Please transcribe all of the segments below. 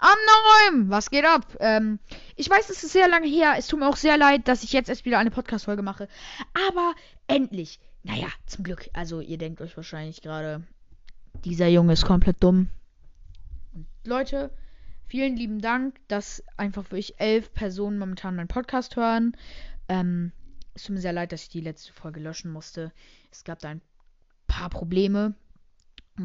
Anneum! Was geht ab? Ähm, ich weiß, es ist sehr lange her. Es tut mir auch sehr leid, dass ich jetzt erst wieder eine Podcast-Folge mache. Aber endlich. Naja, zum Glück. Also, ihr denkt euch wahrscheinlich gerade, dieser Junge ist komplett dumm. Und Leute, vielen lieben Dank, dass einfach wirklich elf Personen momentan meinen Podcast hören. Ähm, es tut mir sehr leid, dass ich die letzte Folge löschen musste. Es gab da ein paar Probleme.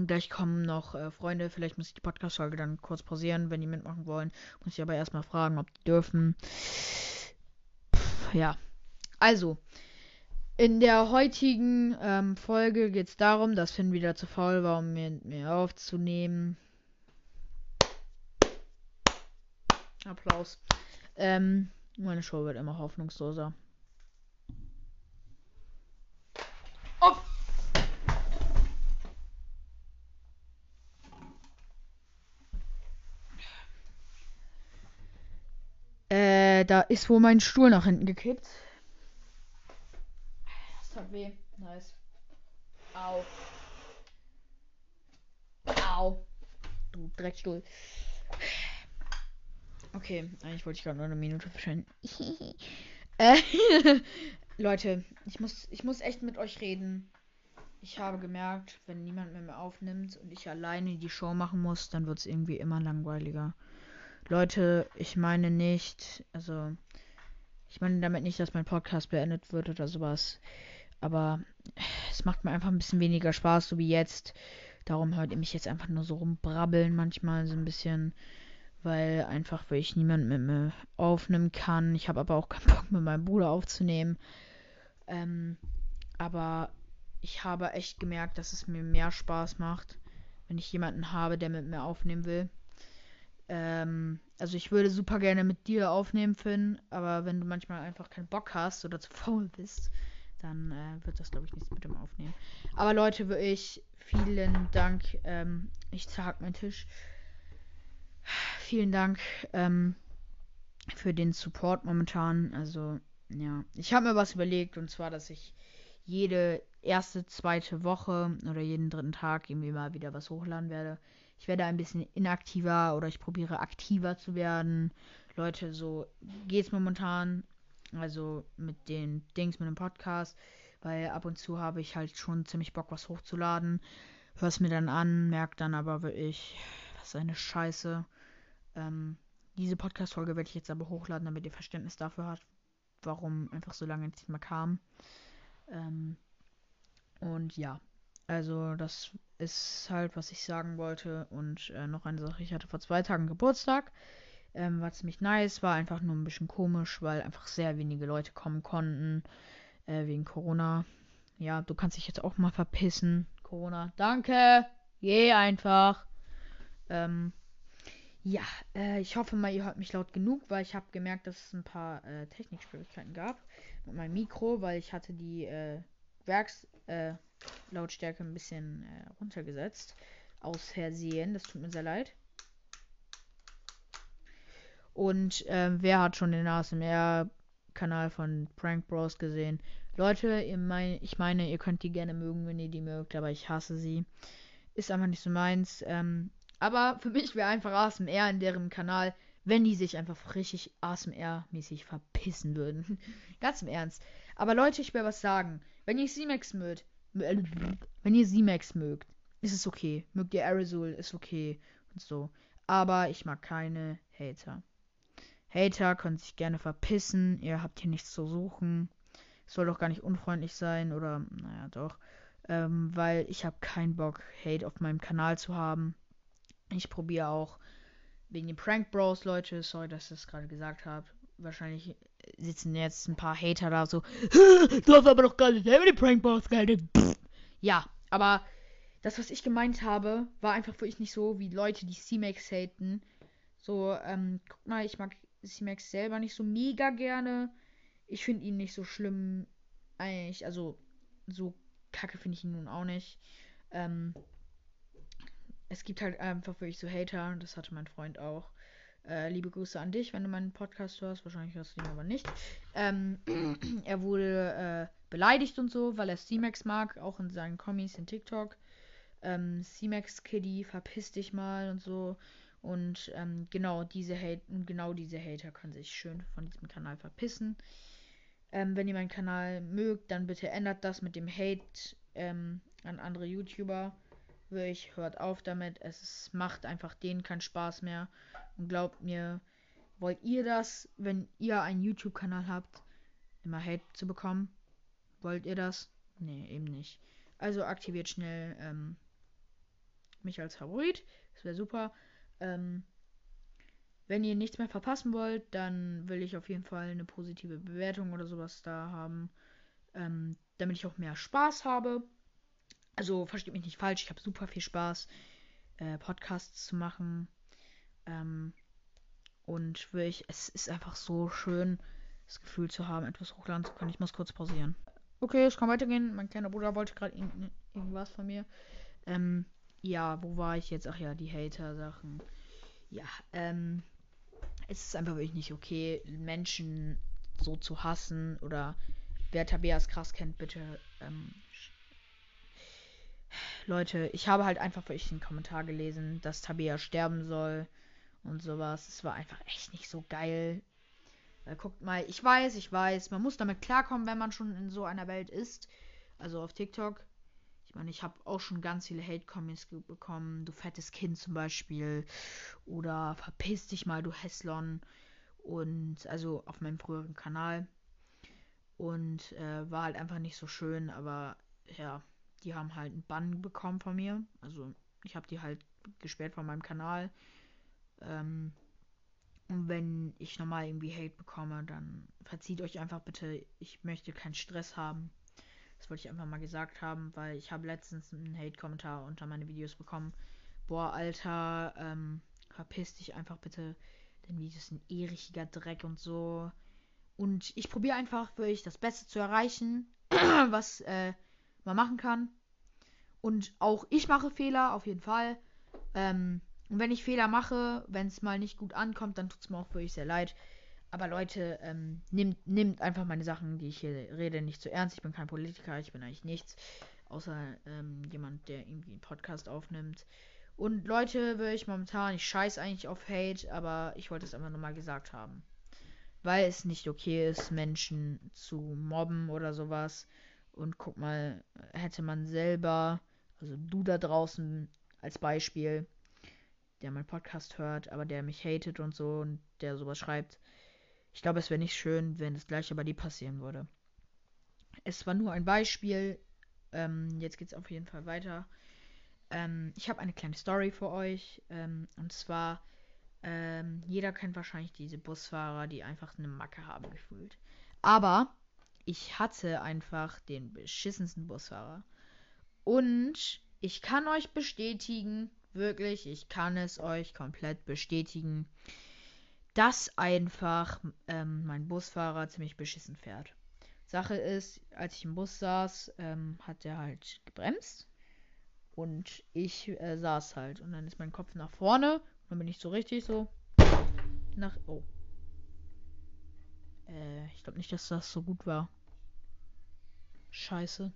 Gleich kommen noch äh, Freunde. Vielleicht muss ich die Podcast-Folge dann kurz pausieren, wenn die mitmachen wollen. Muss ich aber erstmal fragen, ob die dürfen. Pff, ja. Also. In der heutigen ähm, Folge geht es darum, dass Finn wieder zu faul war, um mir, mir aufzunehmen. Applaus. Ähm, meine Show wird immer hoffnungsloser. Auf! Äh, da ist wohl mein Stuhl nach hinten gekippt. Das tat weh. Nice. Au. Au. Du Dreckstuhl. Okay, eigentlich wollte ich gerade noch eine Minute verschwenden. äh, Leute, ich muss, ich muss echt mit euch reden. Ich habe gemerkt, wenn niemand mehr, mehr aufnimmt und ich alleine die Show machen muss, dann wird es irgendwie immer langweiliger. Leute, ich meine nicht, also ich meine damit nicht, dass mein Podcast beendet wird oder sowas. Aber es macht mir einfach ein bisschen weniger Spaß, so wie jetzt. Darum hört ihr mich jetzt einfach nur so rumbrabbeln manchmal so ein bisschen, weil einfach weil ich niemand mit mir aufnehmen kann. Ich habe aber auch keinen Bock mit meinem Bruder aufzunehmen. Ähm, aber ich habe echt gemerkt, dass es mir mehr Spaß macht, wenn ich jemanden habe, der mit mir aufnehmen will. Ähm, also ich würde super gerne mit dir aufnehmen, Finn, aber wenn du manchmal einfach keinen Bock hast oder zu faul bist, dann äh, wird das, glaube ich, nichts mit dem Aufnehmen. Aber Leute, wirklich vielen Dank. Ähm, ich zerhack meinen Tisch. Vielen Dank ähm, für den Support momentan. Also, ja. Ich habe mir was überlegt und zwar, dass ich jede erste, zweite Woche oder jeden dritten Tag irgendwie mal wieder was hochladen werde ich werde ein bisschen inaktiver oder ich probiere aktiver zu werden. Leute, so geht's momentan. Also mit den Dings, mit dem Podcast. Weil ab und zu habe ich halt schon ziemlich Bock, was hochzuladen. Hör's mir dann an, merk dann aber wirklich, was ist eine Scheiße. Ähm, diese Podcast-Folge werde ich jetzt aber hochladen, damit ihr Verständnis dafür habt, warum einfach so lange nicht mehr kam. Ähm, und ja, also das ist halt, was ich sagen wollte. Und äh, noch eine Sache, ich hatte vor zwei Tagen Geburtstag. Ähm, war ziemlich nice, war einfach nur ein bisschen komisch, weil einfach sehr wenige Leute kommen konnten. Äh, wegen Corona. Ja, du kannst dich jetzt auch mal verpissen. Corona. Danke. Geh einfach. Ähm, ja, äh, ich hoffe mal, ihr hört mich laut genug, weil ich habe gemerkt, dass es ein paar äh, Technikschwierigkeiten gab mit meinem Mikro, weil ich hatte die äh, Werks äh, Lautstärke ein bisschen äh, runtergesetzt. Aus Versehen. Das tut mir sehr leid. Und äh, wer hat schon den ASMR-Kanal von Prank Bros gesehen? Leute, mein, ich meine, ihr könnt die gerne mögen, wenn ihr die mögt, aber ich hasse sie. Ist einfach nicht so meins. Ähm, aber für mich wäre einfach ASMR in deren Kanal, wenn die sich einfach richtig ASMR-mäßig verpissen würden. Ganz im Ernst. Aber Leute, ich will was sagen. Wenn ihr C-Max mögt, wenn ihr Z-Max mögt, ist es okay. Mögt ihr Aerosol, ist okay. Und so. Aber ich mag keine Hater. Hater können sich gerne verpissen. Ihr habt hier nichts zu suchen. Soll doch gar nicht unfreundlich sein. Oder, naja, doch. Ähm, weil ich habe keinen Bock, Hate auf meinem Kanal zu haben. Ich probiere auch wegen den Prank Bros, Leute. Sorry, dass ich das gerade gesagt habe. Wahrscheinlich sitzen jetzt ein paar Hater da so. du hast aber doch gar nicht selber die Prank Bros gehalten. Ja, aber das, was ich gemeint habe, war einfach wirklich nicht so wie Leute, die C-Max haten. So, ähm, guck mal, ich mag C-Max selber nicht so mega gerne. Ich finde ihn nicht so schlimm. Eigentlich, also, so kacke finde ich ihn nun auch nicht. Ähm, es gibt halt einfach wirklich so Hater, das hatte mein Freund auch. Äh, liebe Grüße an dich, wenn du meinen Podcast hörst. Wahrscheinlich hörst du ihn aber nicht. Ähm, er wurde äh, beleidigt und so, weil er C-Max mag, auch in seinen Kommis in TikTok. Ähm, C-Max Kitty, verpiss dich mal und so. Und ähm, genau diese Hate, genau diese Hater können sich schön von diesem Kanal verpissen. Ähm, wenn ihr meinen Kanal mögt, dann bitte ändert das mit dem Hate ähm, an andere YouTuber. Wirklich, hört auf damit. Es macht einfach denen keinen Spaß mehr. Und glaubt mir, wollt ihr das, wenn ihr einen YouTube-Kanal habt, immer Hate zu bekommen? Wollt ihr das? Nee, eben nicht. Also aktiviert schnell ähm, mich als Favorit. Das wäre super. Ähm, wenn ihr nichts mehr verpassen wollt, dann will ich auf jeden Fall eine positive Bewertung oder sowas da haben. Ähm, damit ich auch mehr Spaß habe. Also versteht mich nicht falsch, ich habe super viel Spaß, äh, Podcasts zu machen. Ähm, und wirklich, es ist einfach so schön, das Gefühl zu haben, etwas hochladen zu können. Ich muss kurz pausieren. Okay, es kann weitergehen. Mein kleiner Bruder wollte gerade irgendwas von mir. Ähm, ja, wo war ich jetzt? Ach ja, die Hater-Sachen. Ja, ähm, es ist einfach wirklich nicht okay, Menschen so zu hassen oder wer Tabeas krass kennt, bitte. Ähm, Leute, ich habe halt einfach wirklich den Kommentar gelesen, dass Tabea sterben soll und sowas. Es war einfach echt nicht so geil. Weil guckt mal, ich weiß, ich weiß, man muss damit klarkommen, wenn man schon in so einer Welt ist. Also auf TikTok. Ich meine, ich habe auch schon ganz viele Hate-Comments bekommen. Du fettes Kind zum Beispiel. Oder verpiss dich mal, du Hässlon. Und also auf meinem früheren Kanal. Und äh, war halt einfach nicht so schön, aber ja, die haben halt einen Bann bekommen von mir. Also ich habe die halt gesperrt von meinem Kanal. Ähm, und wenn ich nochmal irgendwie Hate bekomme, dann verzieht euch einfach bitte. Ich möchte keinen Stress haben. Das wollte ich einfach mal gesagt haben, weil ich habe letztens einen Hate-Kommentar unter meine Videos bekommen. Boah, Alter, ähm, verpiss dich einfach bitte. Denn Videos sind eh richtiger Dreck und so. Und ich probiere einfach wirklich das Beste zu erreichen, was äh, man machen kann. Und auch ich mache Fehler, auf jeden Fall. Ähm, und wenn ich Fehler mache, wenn es mal nicht gut ankommt, dann tut es mir auch wirklich sehr leid. Aber Leute, ähm, nimmt, nimmt einfach meine Sachen, die ich hier rede, nicht zu ernst. Ich bin kein Politiker, ich bin eigentlich nichts. Außer ähm, jemand, der irgendwie einen Podcast aufnimmt. Und Leute, will ich momentan, ich scheiß eigentlich auf Hate, aber ich wollte es einfach nochmal gesagt haben. Weil es nicht okay ist, Menschen zu mobben oder sowas. Und guck mal, hätte man selber, also du da draußen als Beispiel, der meinen Podcast hört, aber der mich hatet und so und der sowas schreibt. Ich glaube, es wäre nicht schön, wenn das gleiche bei dir passieren würde. Es war nur ein Beispiel. Ähm, jetzt geht es auf jeden Fall weiter. Ähm, ich habe eine kleine Story für euch. Ähm, und zwar, ähm, jeder kennt wahrscheinlich diese Busfahrer, die einfach eine Macke haben gefühlt. Aber ich hatte einfach den beschissensten Busfahrer. Und ich kann euch bestätigen, wirklich, ich kann es euch komplett bestätigen, dass einfach ähm, mein Busfahrer ziemlich beschissen fährt. Sache ist, als ich im Bus saß, ähm, hat er halt gebremst und ich äh, saß halt und dann ist mein Kopf nach vorne dann bin ich so richtig so nach oh äh, ich glaube nicht, dass das so gut war. Scheiße.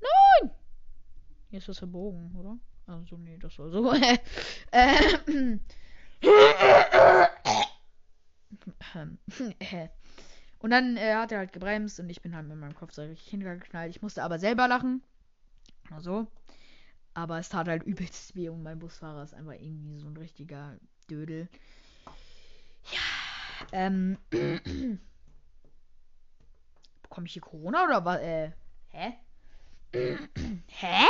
Nein! Hier ist was verbogen, oder? Also, nee, das war so. und dann äh, hat er halt gebremst und ich bin halt mit meinem Kopf so richtig hingeknallt. Ich musste aber selber lachen. Also. Aber es tat halt übelst weh und mein Busfahrer ist einfach irgendwie so ein richtiger Dödel. Ähm. Bekomme ich hier Corona oder was? Äh. Hä? Hä?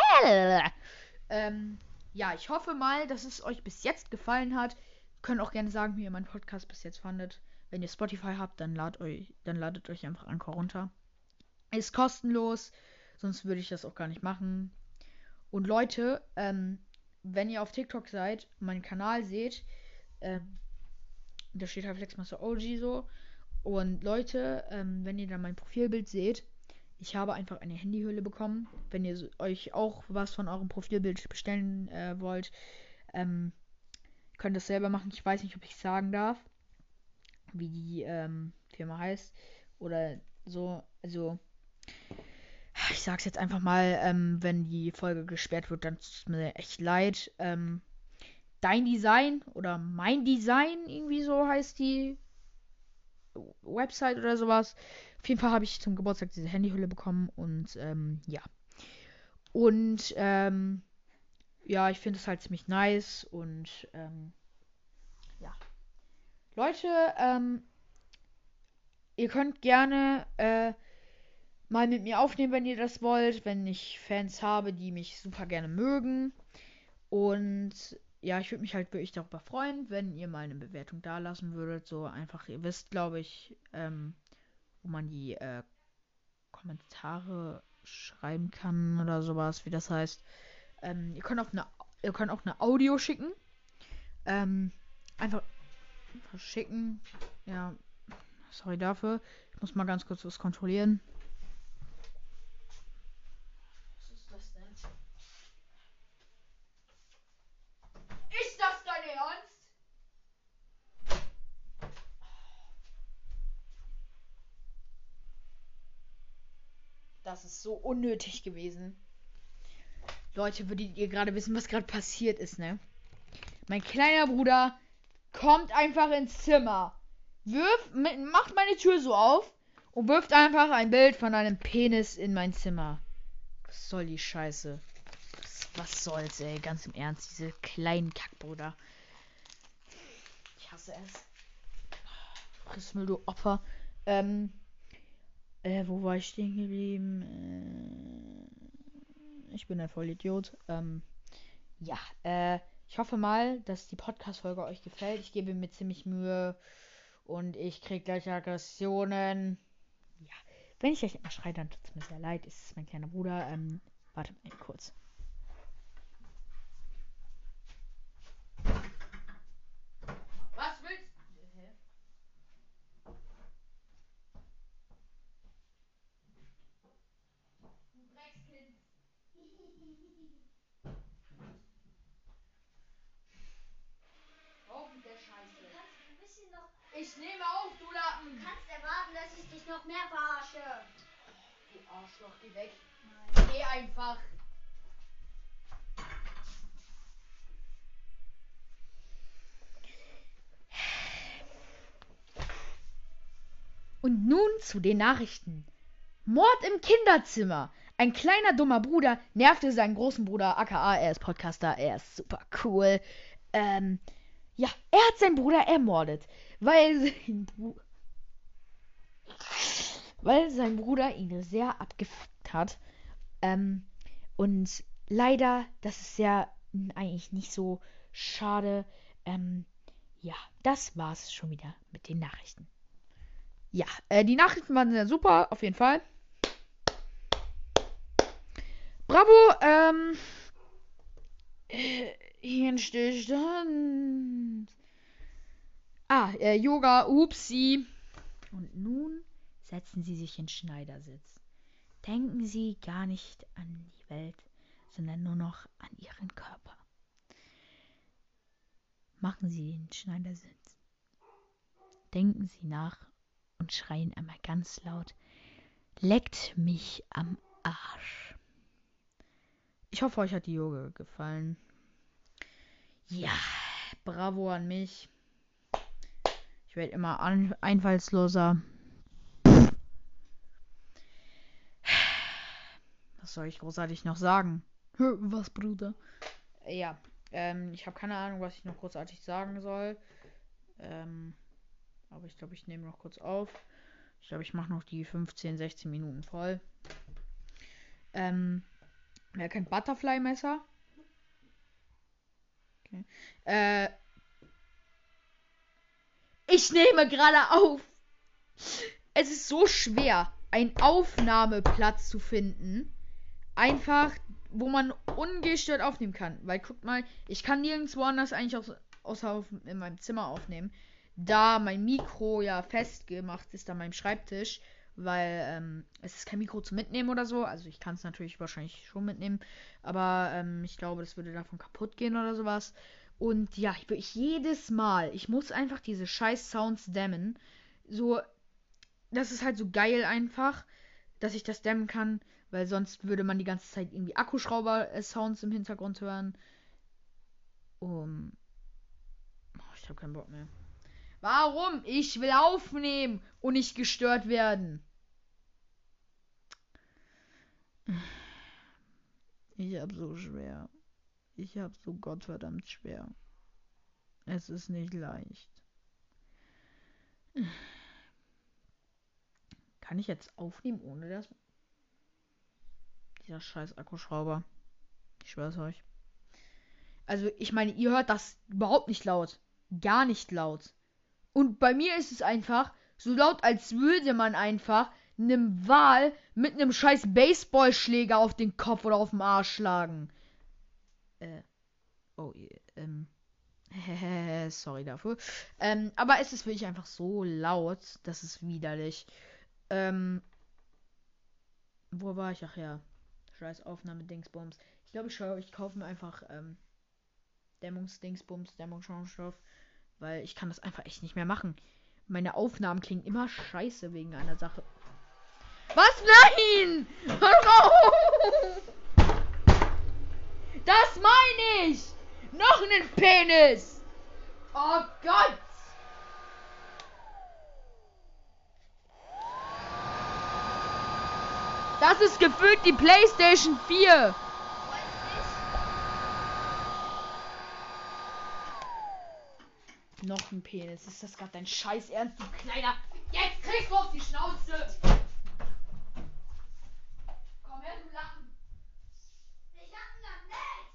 Ähm, ja, ich hoffe mal, dass es euch bis jetzt gefallen hat. Könnt auch gerne sagen, wie ihr meinen Podcast bis jetzt fandet. Wenn ihr Spotify habt, dann, lad euch, dann ladet euch einfach Anchor runter. Ist kostenlos, sonst würde ich das auch gar nicht machen. Und Leute, ähm, wenn ihr auf TikTok seid, meinen Kanal seht, ähm, da steht halt Flexmaster OG so. Und Leute, ähm, wenn ihr dann mein Profilbild seht, ich habe einfach eine Handyhülle bekommen. Wenn ihr euch auch was von eurem Profilbild bestellen äh, wollt, ähm, könnt das selber machen. Ich weiß nicht, ob ich sagen darf, wie die ähm, Firma heißt. Oder so. Also, ich sag's jetzt einfach mal, ähm, wenn die Folge gesperrt wird, dann tut es mir echt leid. Ähm, Dein Design oder Mein Design, irgendwie so heißt die Website oder sowas. Auf jeden Fall habe ich zum Geburtstag diese Handyhülle bekommen und ähm, ja. Und ähm, ja, ich finde es halt ziemlich nice und ähm, ja. Leute, ähm, ihr könnt gerne äh, mal mit mir aufnehmen, wenn ihr das wollt, wenn ich Fans habe, die mich super gerne mögen. Und ja, ich würde mich halt wirklich darüber freuen, wenn ihr mal eine Bewertung da lassen würdet. So einfach, ihr wisst, glaube ich, ähm, wo man die äh, Kommentare schreiben kann oder sowas, wie das heißt. Ähm, ihr könnt auch eine, ihr könnt auch eine Audio schicken. Ähm, einfach verschicken. Ja, sorry dafür. Ich muss mal ganz kurz was kontrollieren. Das ist so unnötig gewesen. Leute, würdet ihr gerade wissen, was gerade passiert ist, ne? Mein kleiner Bruder kommt einfach ins Zimmer, wirft, macht meine Tür so auf und wirft einfach ein Bild von einem Penis in mein Zimmer. Was soll die Scheiße? Was, was soll's, ey? Ganz im Ernst, diese kleinen Kackbruder. Ich hasse es. Friss du Opfer. Ähm, äh, wo war ich stehen geblieben? Äh, ich bin ein Vollidiot. Ähm, ja, äh, ich hoffe mal, dass die Podcast-Folge euch gefällt. Ich gebe mir ziemlich Mühe und ich kriege gleich Aggressionen. Ja, wenn ich euch immer schreie, dann tut es mir sehr leid. Es ist mein kleiner Bruder. Ähm, warte mal kurz. Ich nehme auf, du Lappen. Du kannst erwarten, dass ich dich noch mehr verarsche. Du Arschloch, geh weg. Nein. Geh einfach. Und nun zu den Nachrichten. Mord im Kinderzimmer. Ein kleiner dummer Bruder nervte seinen großen Bruder, aka er ist Podcaster, er ist super cool. Ähm, ja, er hat seinen Bruder ermordet weil sein, Bru weil sein Bruder ihn sehr abgefuckt hat. Ähm, und leider, das ist ja eigentlich nicht so schade. Ähm, ja, das war's schon wieder mit den Nachrichten. Ja, äh, die Nachrichten waren sehr super, auf jeden Fall. Bravo, ähm. Äh, Hirnstillstand. Ah, äh, Yoga, upsi. Und nun setzen Sie sich in Schneidersitz. Denken Sie gar nicht an die Welt, sondern nur noch an Ihren Körper. Machen Sie den Schneidersitz. Denken Sie nach und schreien einmal ganz laut. Leckt mich am Arsch. Ich hoffe, euch hat die Yoga gefallen. Ja, bravo an mich. Ich werde immer einfallsloser. Was soll ich großartig noch sagen? Was, Bruder? Ja, ähm, ich habe keine Ahnung, was ich noch großartig sagen soll. Ähm, aber ich glaube, ich nehme noch kurz auf. Ich glaube, ich mache noch die 15, 16 Minuten voll. Ähm, wer kennt Butterfly-Messer? Äh, ich nehme gerade auf. Es ist so schwer, einen Aufnahmeplatz zu finden. Einfach, wo man ungestört aufnehmen kann. Weil guckt mal, ich kann nirgendwo anders eigentlich aus, außer auf, in meinem Zimmer aufnehmen. Da mein Mikro ja festgemacht ist an meinem Schreibtisch. Weil ähm, es ist kein Mikro zu mitnehmen oder so. Also ich kann es natürlich wahrscheinlich schon mitnehmen. Aber ähm, ich glaube, das würde davon kaputt gehen oder sowas. Und ja, ich, ich jedes Mal, ich muss einfach diese scheiß Sounds dämmen. So, das ist halt so geil einfach, dass ich das dämmen kann, weil sonst würde man die ganze Zeit irgendwie Akkuschrauber-Sounds im Hintergrund hören. Um, habe keinen Bock mehr. Warum? Ich will aufnehmen und nicht gestört werden. Ich hab so schwer. Ich hab so gottverdammt schwer. Es ist nicht leicht. Kann ich jetzt aufnehmen ohne das? Dieser scheiß Akkuschrauber. Ich schwör's euch. Also, ich meine, ihr hört das überhaupt nicht laut. Gar nicht laut. Und bei mir ist es einfach so laut, als würde man einfach einem Wal mit einem scheiß Baseballschläger auf den Kopf oder auf den Arsch schlagen. Äh. Oh, ähm. Sorry dafür. Ähm, aber es ist wirklich einfach so laut, das ist widerlich. Ähm. Wo war ich? Ach ja. Scheiß Aufnahme Dingsbums. Ich glaube, ich, schau, ich kaufe mir einfach ähm, Dämmungsdingsbums, Dämmungsschaumstoff, weil ich kann das einfach echt nicht mehr machen. Meine Aufnahmen klingen immer scheiße wegen einer Sache. Was? Nein! Das meine ich! Noch einen Penis! Oh Gott! Das ist gefühlt die PlayStation 4! Noch ein Penis. Ist das gerade dein Scheiß Ernst, du kleiner? Jetzt kriegst du auf die Schnauze! Komm her, du Lachen! Ich hab noch nicht.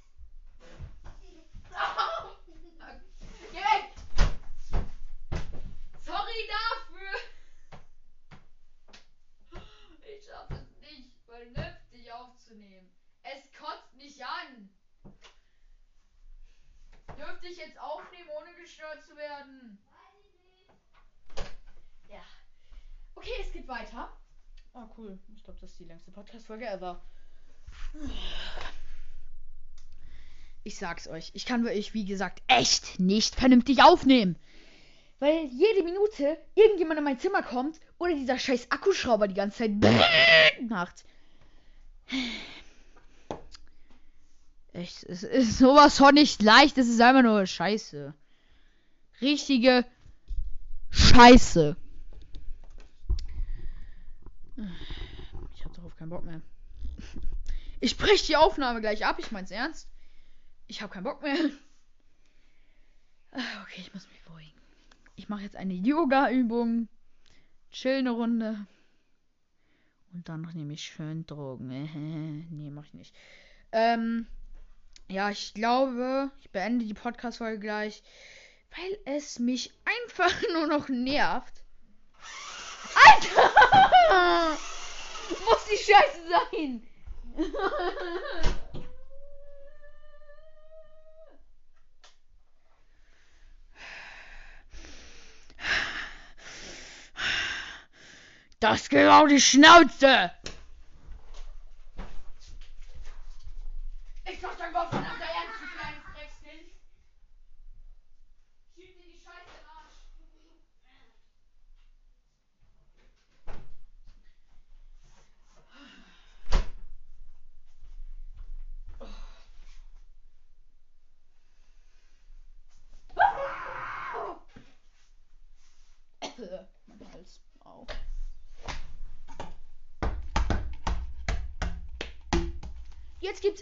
Geh weg! Sorry dafür! Ich schaff es nicht, vernünftig aufzunehmen. Es kotzt mich an. Dürfte ich jetzt aufnehmen, ohne gestört zu werden? Ja. Okay, es geht weiter. Oh, cool. Ich glaube, das ist die längste Podcast-Folge ever. Ich sag's euch. Ich kann wirklich, wie gesagt, echt nicht vernünftig aufnehmen. Weil jede Minute irgendjemand in mein Zimmer kommt oder dieser scheiß Akkuschrauber die ganze Zeit macht. Echt, es ist sowas von nicht leicht, es ist einfach nur Scheiße. Richtige Scheiße. Ich hab darauf keinen Bock mehr. Ich brech die Aufnahme gleich ab, ich mein's ernst. Ich hab keinen Bock mehr. Ah, Okay, ich muss mich beruhigen. Ich mache jetzt eine Yoga-Übung. Chill eine Runde. Und dann nehme ich schön Drogen. nee, mach ich nicht. Ähm, ja, ich glaube, ich beende die Podcast-Folge gleich, weil es mich einfach nur noch nervt. Alter! Muss die Scheiße sein! Das geht auf die Schnauze! Ich doch dein Gott verdammt ernst, du kleines Dreckskind! Schieb dir die Scheiße im Arsch! mein Hals. Au.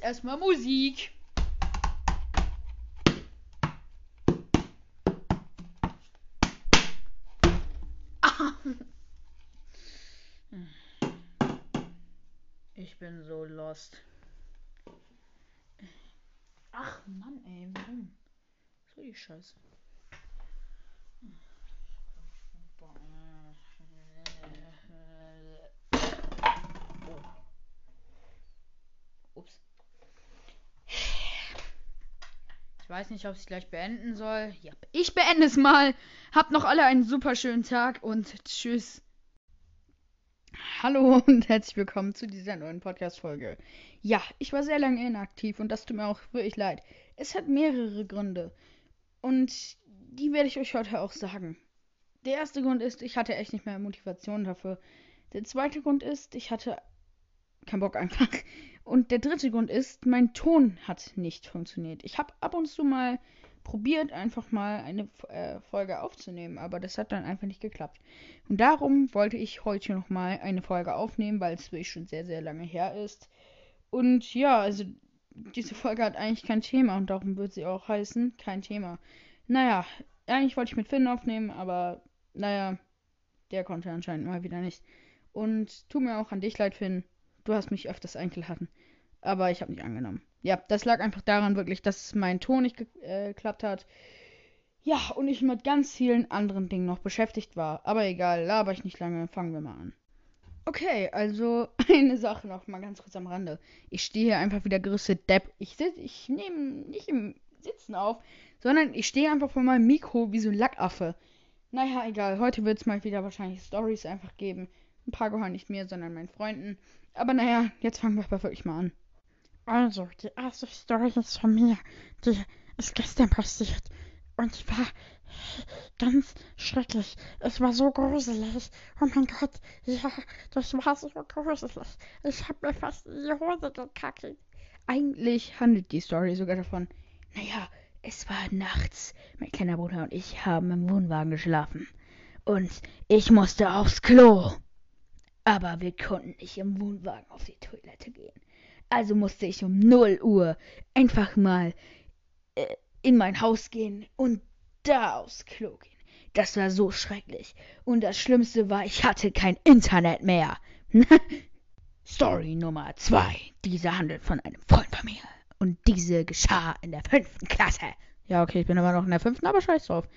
Erstmal Musik. Ich bin so lost. Ach Mann, ey, warum? So die Scheiße. Oh. Ich weiß nicht, ob ich es gleich beenden soll. Ja, ich beende es mal. Habt noch alle einen super schönen Tag und tschüss. Hallo und herzlich willkommen zu dieser neuen Podcast-Folge. Ja, ich war sehr lange inaktiv und das tut mir auch wirklich leid. Es hat mehrere Gründe und die werde ich euch heute auch sagen. Der erste Grund ist, ich hatte echt nicht mehr Motivation dafür. Der zweite Grund ist, ich hatte keinen Bock einfach. Und der dritte Grund ist, mein Ton hat nicht funktioniert. Ich habe ab und zu mal probiert, einfach mal eine äh, Folge aufzunehmen, aber das hat dann einfach nicht geklappt. Und darum wollte ich heute nochmal eine Folge aufnehmen, weil es wirklich schon sehr, sehr lange her ist. Und ja, also diese Folge hat eigentlich kein Thema und darum wird sie auch heißen, kein Thema. Naja, eigentlich wollte ich mit Finn aufnehmen, aber naja, der konnte anscheinend mal wieder nicht. Und tut mir auch an dich leid, Finn. Du hast mich öfters eingeladen. Aber ich habe nicht angenommen. Ja, das lag einfach daran wirklich, dass mein Ton nicht äh, geklappt hat. Ja, und ich mit ganz vielen anderen Dingen noch beschäftigt war. Aber egal, laber ich nicht lange, fangen wir mal an. Okay, also eine Sache noch mal ganz kurz am Rande. Ich stehe hier einfach wieder gerüstet Depp. Ich ich nehme nicht im Sitzen auf, sondern ich stehe einfach vor meinem Mikro wie so ein Lackaffe. Naja, egal. Heute wird es mal wieder wahrscheinlich Stories einfach geben. Ein paar gehören nicht mir, sondern meinen Freunden. Aber naja, jetzt fangen wir aber wirklich mal an. Also, die erste Story ist von mir. Die ist gestern passiert. Und die war ganz schrecklich. Es war so gruselig. Oh mein Gott, ja, das war so gruselig. Ich habe mir fast in die Hose gekackt. Eigentlich handelt die Story sogar davon. Naja, es war nachts. Mein kleiner Bruder und ich haben im Wohnwagen geschlafen. Und ich musste aufs Klo. Aber wir konnten nicht im Wohnwagen auf die Toilette gehen. Also musste ich um 0 Uhr einfach mal äh, in mein Haus gehen und da aufs Klo gehen. Das war so schrecklich. Und das Schlimmste war, ich hatte kein Internet mehr. Story Nummer 2. Diese handelt von einem Freund von mir. Und diese geschah in der fünften Klasse. Ja, okay, ich bin immer noch in der fünften, aber scheiß drauf.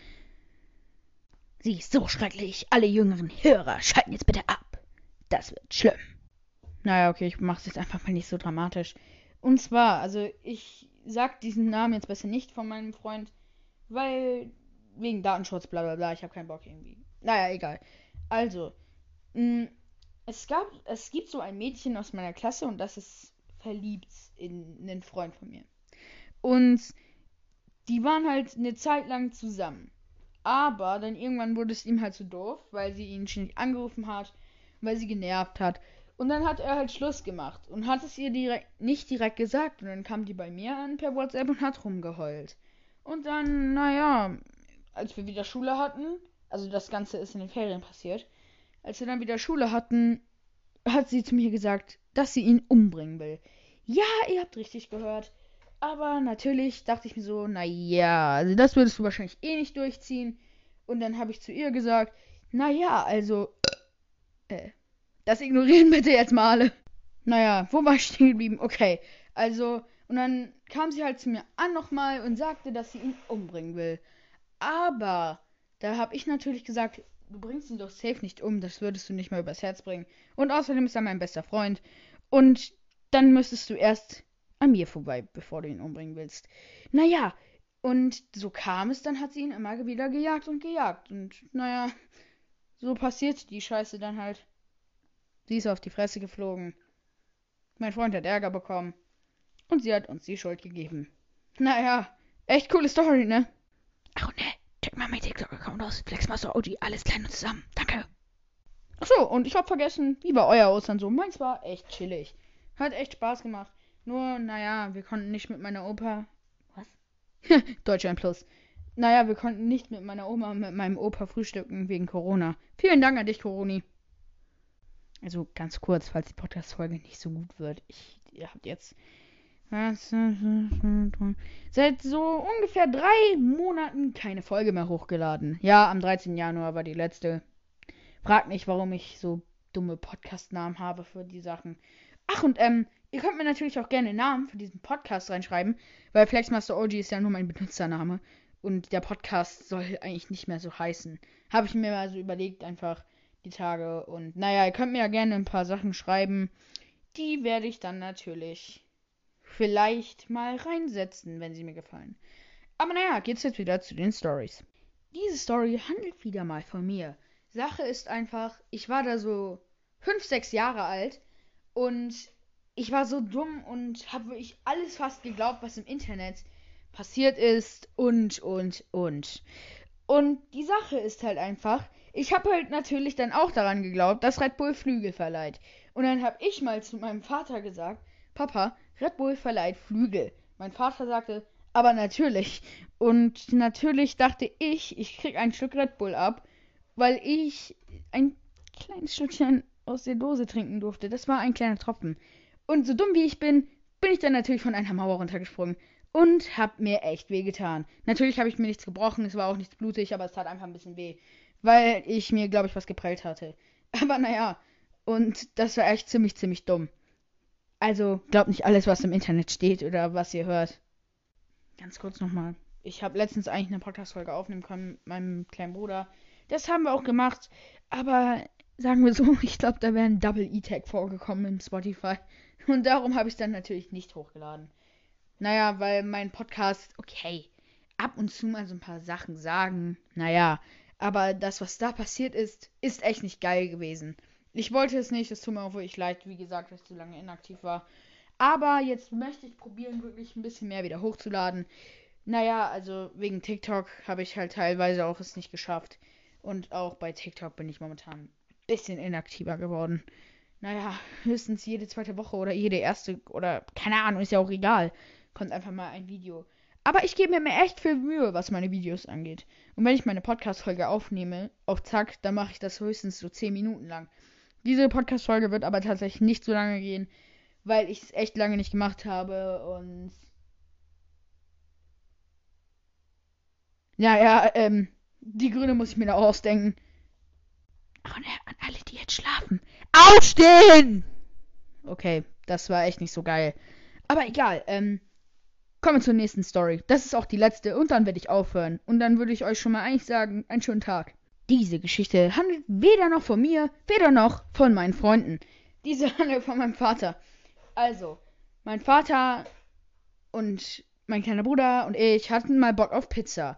Sie ist so schrecklich. Alle jüngeren Hörer schalten jetzt bitte ab. Das wird schlimm. Naja, okay, ich mach's jetzt einfach mal nicht so dramatisch. Und zwar, also ich sag diesen Namen jetzt besser nicht von meinem Freund, weil wegen Datenschutz, bla bla bla, ich habe keinen Bock irgendwie. Naja, egal. Also, mh, es gab, es gibt so ein Mädchen aus meiner Klasse und das ist verliebt in einen Freund von mir. Und die waren halt eine Zeit lang zusammen. Aber dann irgendwann wurde es ihm halt zu so doof, weil sie ihn ständig angerufen hat, weil sie genervt hat. Und dann hat er halt Schluss gemacht und hat es ihr direkt, nicht direkt gesagt. Und dann kam die bei mir an per WhatsApp und hat rumgeheult. Und dann, naja, als wir wieder Schule hatten, also das Ganze ist in den Ferien passiert, als wir dann wieder Schule hatten, hat sie zu mir gesagt, dass sie ihn umbringen will. Ja, ihr habt richtig gehört. Aber natürlich dachte ich mir so, naja, also das würdest du wahrscheinlich eh nicht durchziehen. Und dann habe ich zu ihr gesagt, naja, also, äh, das ignorieren bitte jetzt mal alle. Naja, wo war ich stehen geblieben? Okay, also, und dann kam sie halt zu mir an nochmal und sagte, dass sie ihn umbringen will. Aber da habe ich natürlich gesagt, du bringst ihn doch safe nicht um, das würdest du nicht mal übers Herz bringen. Und außerdem ist er mein bester Freund. Und dann müsstest du erst an mir vorbei, bevor du ihn umbringen willst. Naja, und so kam es, dann hat sie ihn immer wieder gejagt und gejagt. Und naja, so passiert die Scheiße dann halt. Sie ist auf die Fresse geflogen. Mein Freund hat Ärger bekommen. Und sie hat uns die Schuld gegeben. Naja, echt coole Story, ne? Ach ne, check mal mein TikTok-Account aus. Flexmaster OG, alles klein und zusammen. Danke. Achso, und ich hab vergessen, wie war euer Ostern so? Meins war echt chillig. Hat echt Spaß gemacht. Nur, naja, wir konnten nicht mit meiner Opa. Was? Deutschland Plus. Naja, wir konnten nicht mit meiner Oma und mit meinem Opa frühstücken wegen Corona. Vielen Dank an dich, Coroni. Also ganz kurz, falls die Podcast-Folge nicht so gut wird. Ich, ihr habt jetzt seit so ungefähr drei Monaten keine Folge mehr hochgeladen. Ja, am 13. Januar war die letzte. Fragt nicht, warum ich so dumme Podcast-Namen habe für die Sachen. Ach, und ähm, ihr könnt mir natürlich auch gerne Namen für diesen Podcast reinschreiben, weil Flexmaster OG ist ja nur mein Benutzername. Und der Podcast soll eigentlich nicht mehr so heißen. Habe ich mir mal so überlegt, einfach die Tage. Und naja, ihr könnt mir ja gerne ein paar Sachen schreiben. Die werde ich dann natürlich vielleicht mal reinsetzen, wenn sie mir gefallen. Aber naja, geht's jetzt wieder zu den Stories. Diese Story handelt wieder mal von mir. Sache ist einfach, ich war da so 5, 6 Jahre alt und ich war so dumm und habe wirklich alles fast geglaubt, was im Internet passiert ist und, und, und. Und die Sache ist halt einfach, ich habe halt natürlich dann auch daran geglaubt, dass Red Bull Flügel verleiht. Und dann habe ich mal zu meinem Vater gesagt, Papa, Red Bull verleiht Flügel. Mein Vater sagte, Aber natürlich. Und natürlich dachte ich, ich krieg ein Stück Red Bull ab, weil ich ein kleines Stückchen aus der Dose trinken durfte. Das war ein kleiner Tropfen. Und so dumm wie ich bin, bin ich dann natürlich von einer Mauer runtergesprungen und hab mir echt wehgetan. Natürlich habe ich mir nichts gebrochen, es war auch nichts blutig, aber es tat einfach ein bisschen weh, weil ich mir, glaube ich, was geprellt hatte. Aber naja, und das war echt ziemlich, ziemlich dumm. Also glaubt nicht alles, was im Internet steht oder was ihr hört. Ganz kurz nochmal. Ich habe letztens eigentlich eine Podcast-Folge aufnehmen können mit meinem kleinen Bruder. Das haben wir auch gemacht. Aber sagen wir so, ich glaube, da wäre ein Double E-Tag vorgekommen im Spotify. Und darum habe ich es dann natürlich nicht hochgeladen. Naja, weil mein Podcast, okay, ab und zu mal so ein paar Sachen sagen. Naja, aber das, was da passiert ist, ist echt nicht geil gewesen. Ich wollte es nicht, es tut mir auch wirklich leid, wie gesagt, dass ich zu lange inaktiv war. Aber jetzt möchte ich probieren, wirklich ein bisschen mehr wieder hochzuladen. Naja, also wegen TikTok habe ich halt teilweise auch es nicht geschafft. Und auch bei TikTok bin ich momentan ein bisschen inaktiver geworden. Naja, höchstens jede zweite Woche oder jede erste oder keine Ahnung, ist ja auch egal. Kommt einfach mal ein Video. Aber ich gebe mir echt viel Mühe, was meine Videos angeht. Und wenn ich meine Podcast-Folge aufnehme, auf Zack, dann mache ich das höchstens so 10 Minuten lang. Diese Podcast-Folge wird aber tatsächlich nicht so lange gehen, weil ich es echt lange nicht gemacht habe und. Ja, ja, ähm, die Gründe muss ich mir da auch ausdenken. Ach, und an alle, die jetzt schlafen. Aufstehen! Okay, das war echt nicht so geil. Aber egal, ähm, kommen wir zur nächsten Story. Das ist auch die letzte und dann werde ich aufhören. Und dann würde ich euch schon mal eigentlich sagen, einen schönen Tag. Diese Geschichte handelt weder noch von mir, weder noch von meinen Freunden. Diese handelt von meinem Vater. Also, mein Vater und mein kleiner Bruder und ich hatten mal Bock auf Pizza.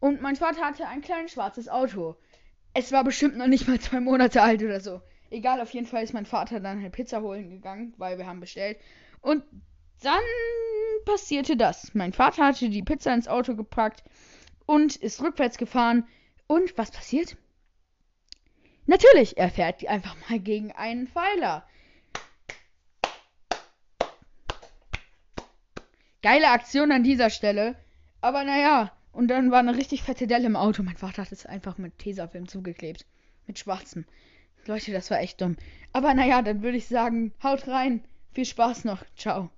Und mein Vater hatte ein kleines schwarzes Auto. Es war bestimmt noch nicht mal zwei Monate alt oder so. Egal, auf jeden Fall ist mein Vater dann halt Pizza holen gegangen, weil wir haben bestellt. Und dann passierte das. Mein Vater hatte die Pizza ins Auto gepackt und ist rückwärts gefahren und was passiert? Natürlich, er fährt einfach mal gegen einen Pfeiler. Geile Aktion an dieser Stelle. Aber naja, und dann war eine richtig fette Delle im Auto. Mein Vater hat es einfach mit Tesafilm zugeklebt. Mit schwarzem. Leute, das war echt dumm. Aber naja, dann würde ich sagen, haut rein. Viel Spaß noch. Ciao.